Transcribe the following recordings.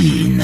いい。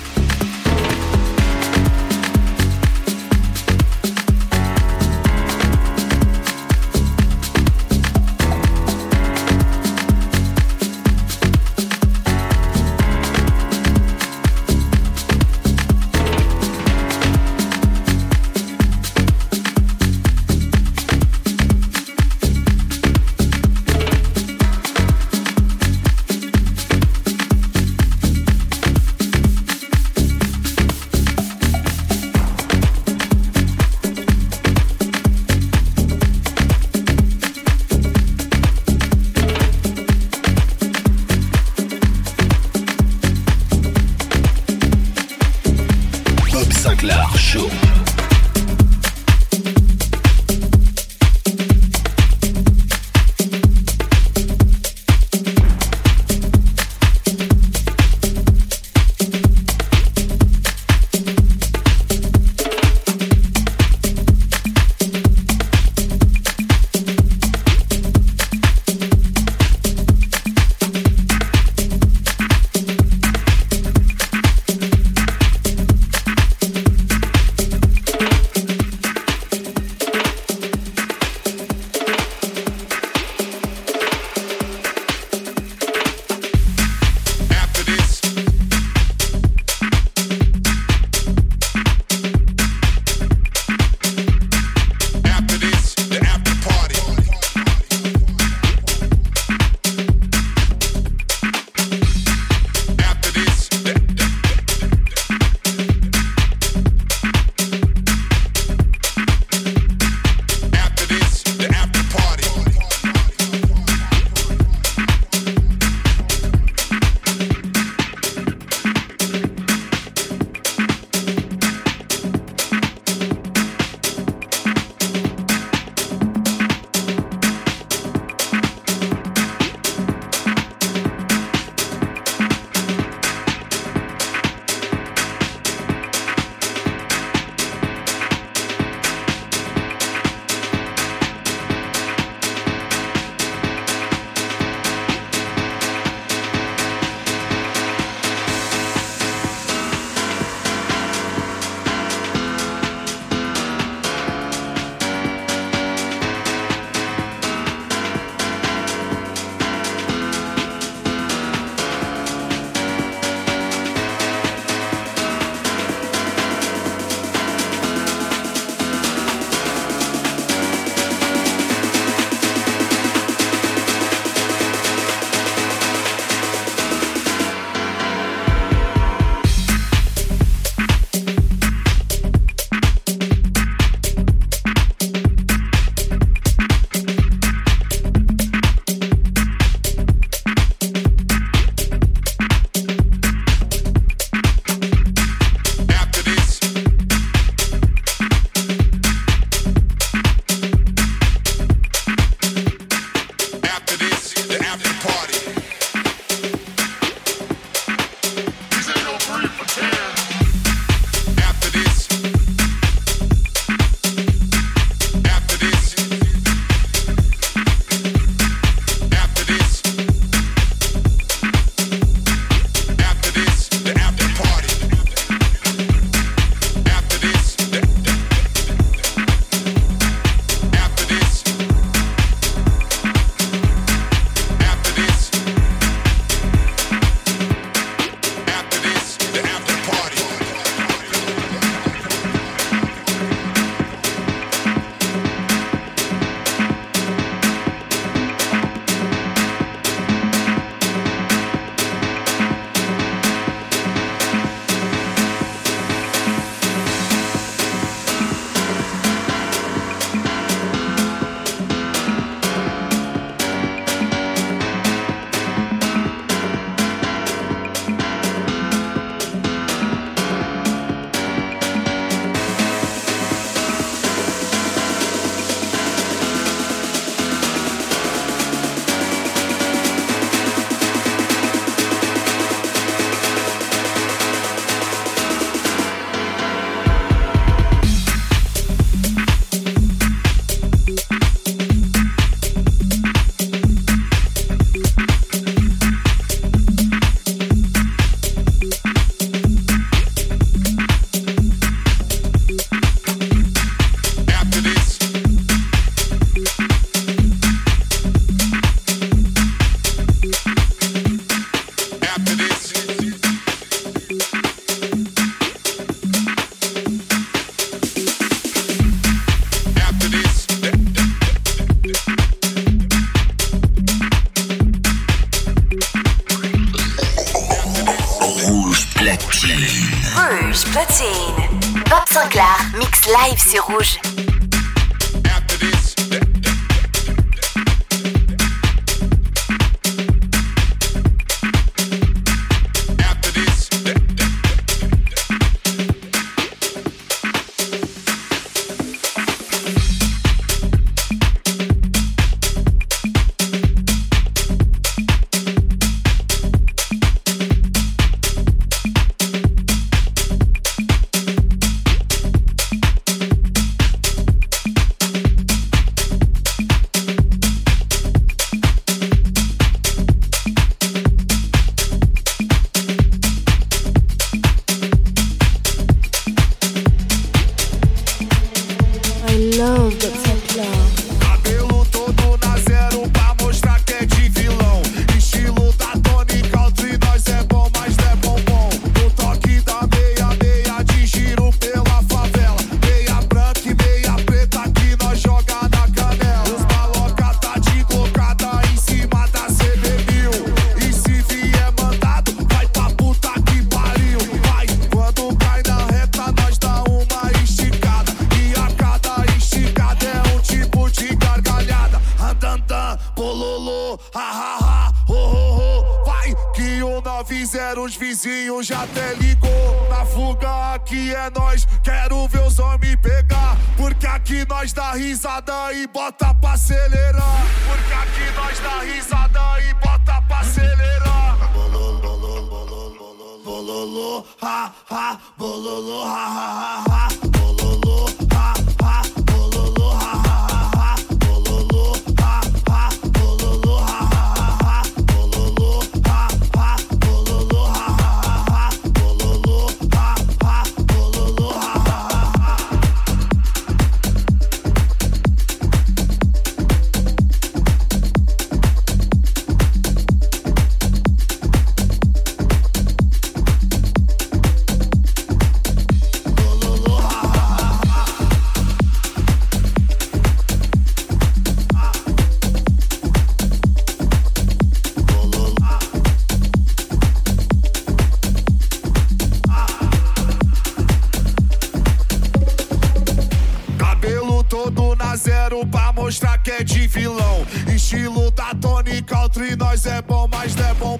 mostrar que é de vilão. Estilo da Tony Country, nós é bom, mas não é bom,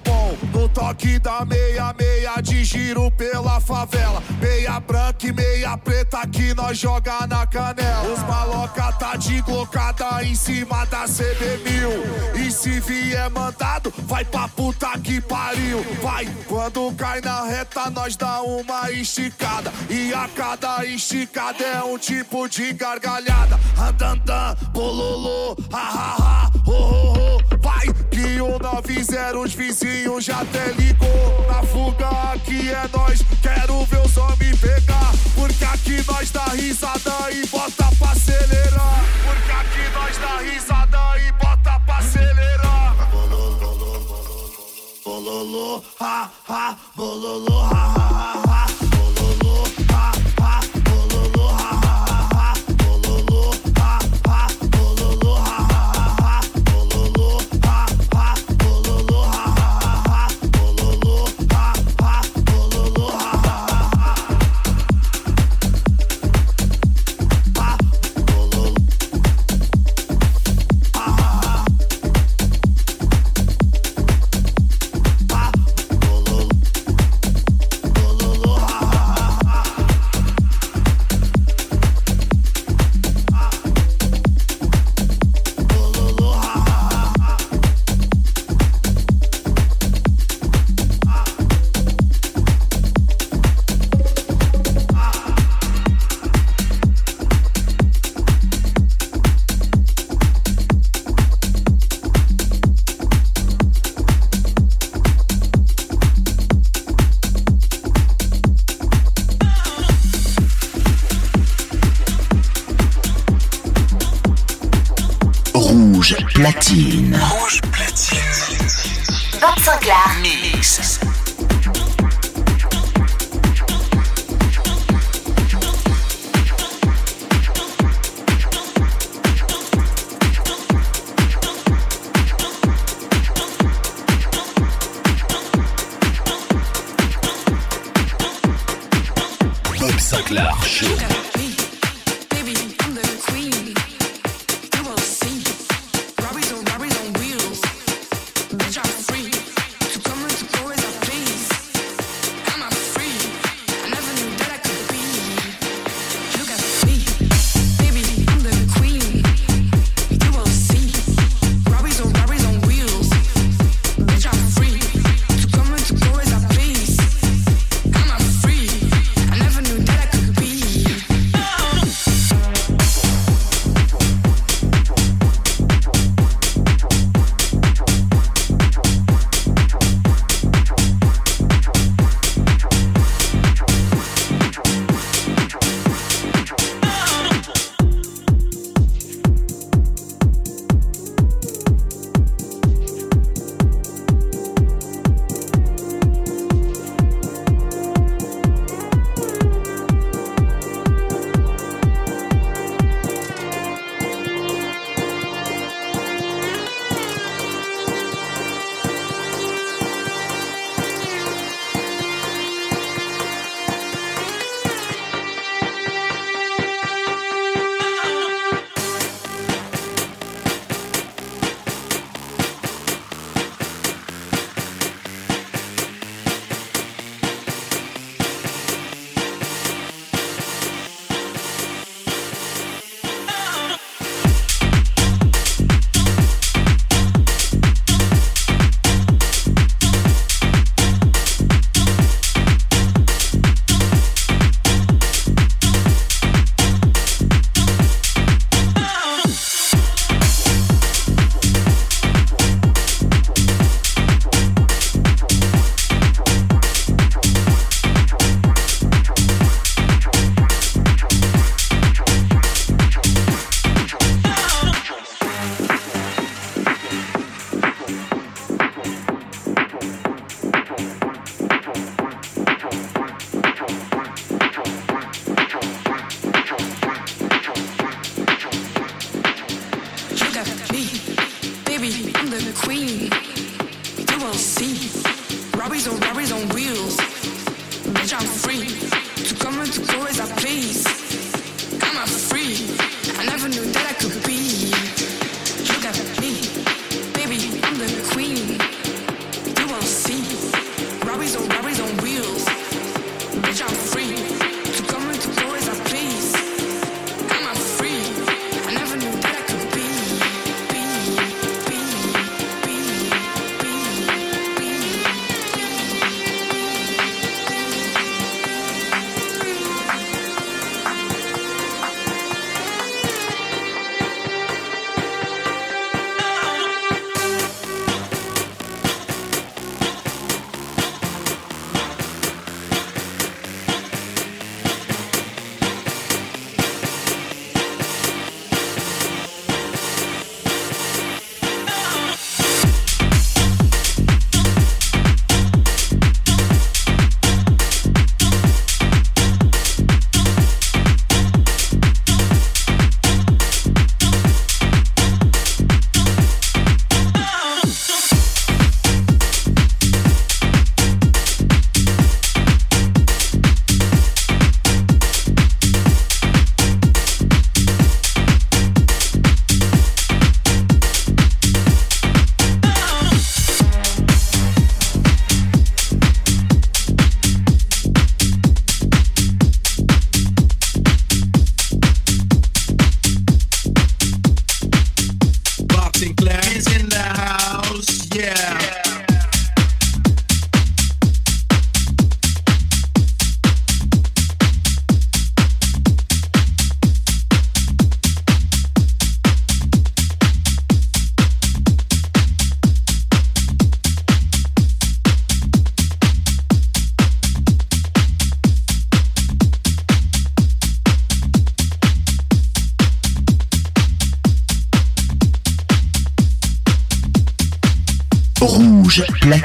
No toque da meia joga na canela. Os maloca tá de glocada em cima da CB1000. E se vier mandado, vai pra puta que pariu. Vai, quando cai na reta, nós dá uma esticada. E a cada esticada é um tipo de gargalhada. Andandan, bololô, ha ha ha, ho ho ho. Vai, que o 90 os vizinhos já até ligou. Na fuga aqui é nós, quero ver os homens pegar. Porque aqui nós dá risada e bota pra acelerar. Porque aqui nós dá risada e bota pra acelerar. Bololô, ha ha, bololô, ha ha ha. Platine. Rouge platine. Bob Sinclair. Mix.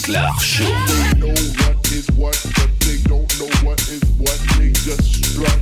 The fuck? They know what is what, but they don't know what is what. They just.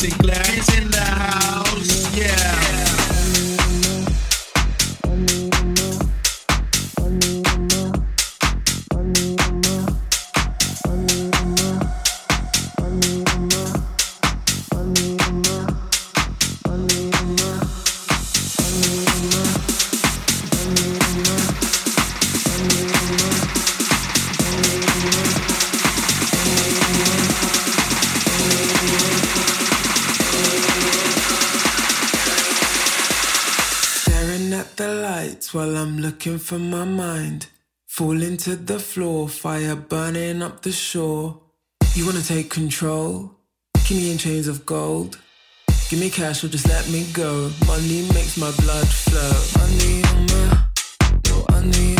see glass in the looking for my mind. Falling to the floor, fire burning up the shore. You wanna take control? Kidney in chains of gold. Give me cash or just let me go. Money makes my blood flow. Money on my, no, money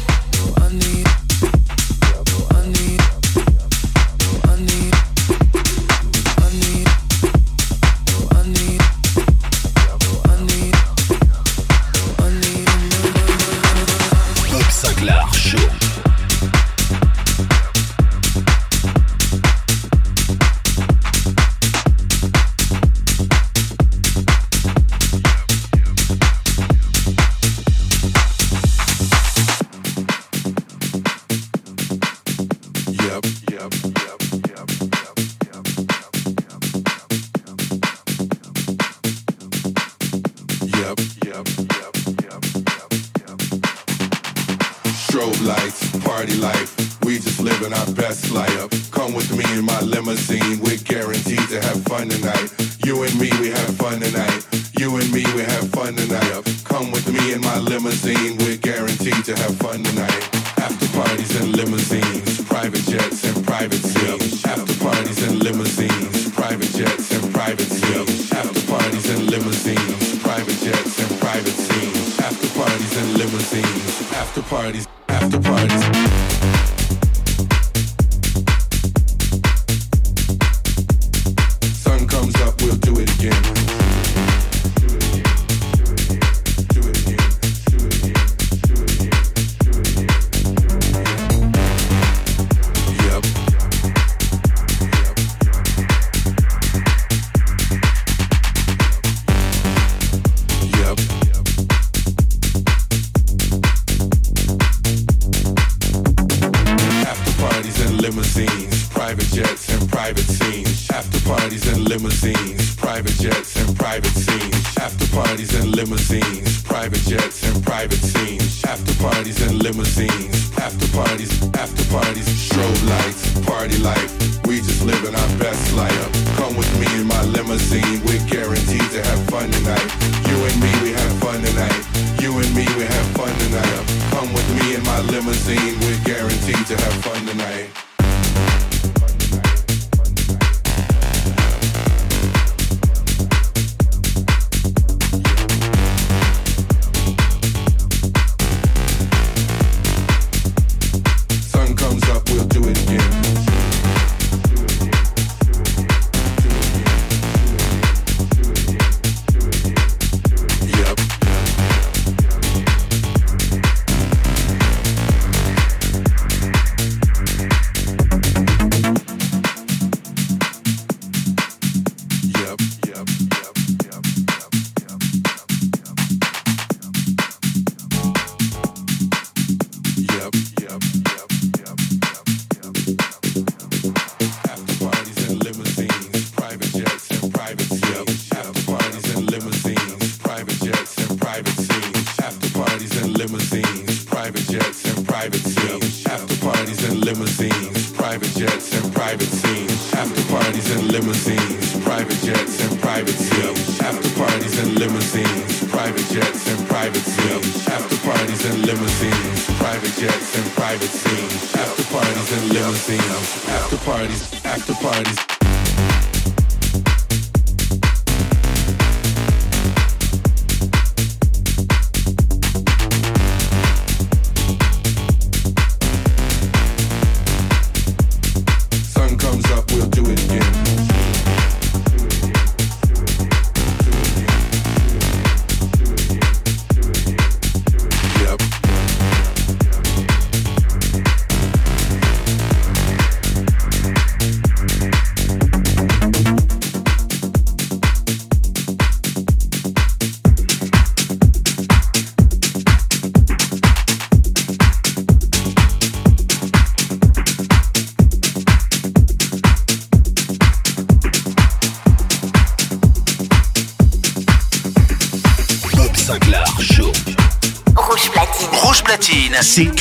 in my limousine. We're guaranteed to have fun tonight. You and me, we have fun tonight. You and me, we have fun tonight. Come with me in my limousine. We're guaranteed to have fun tonight. After parties and limousines, private jets and private seals. After parties and limousines, private jets and private seals. After parties and limousines, private jets and private seals. After parties and limousines, after parties, after parties.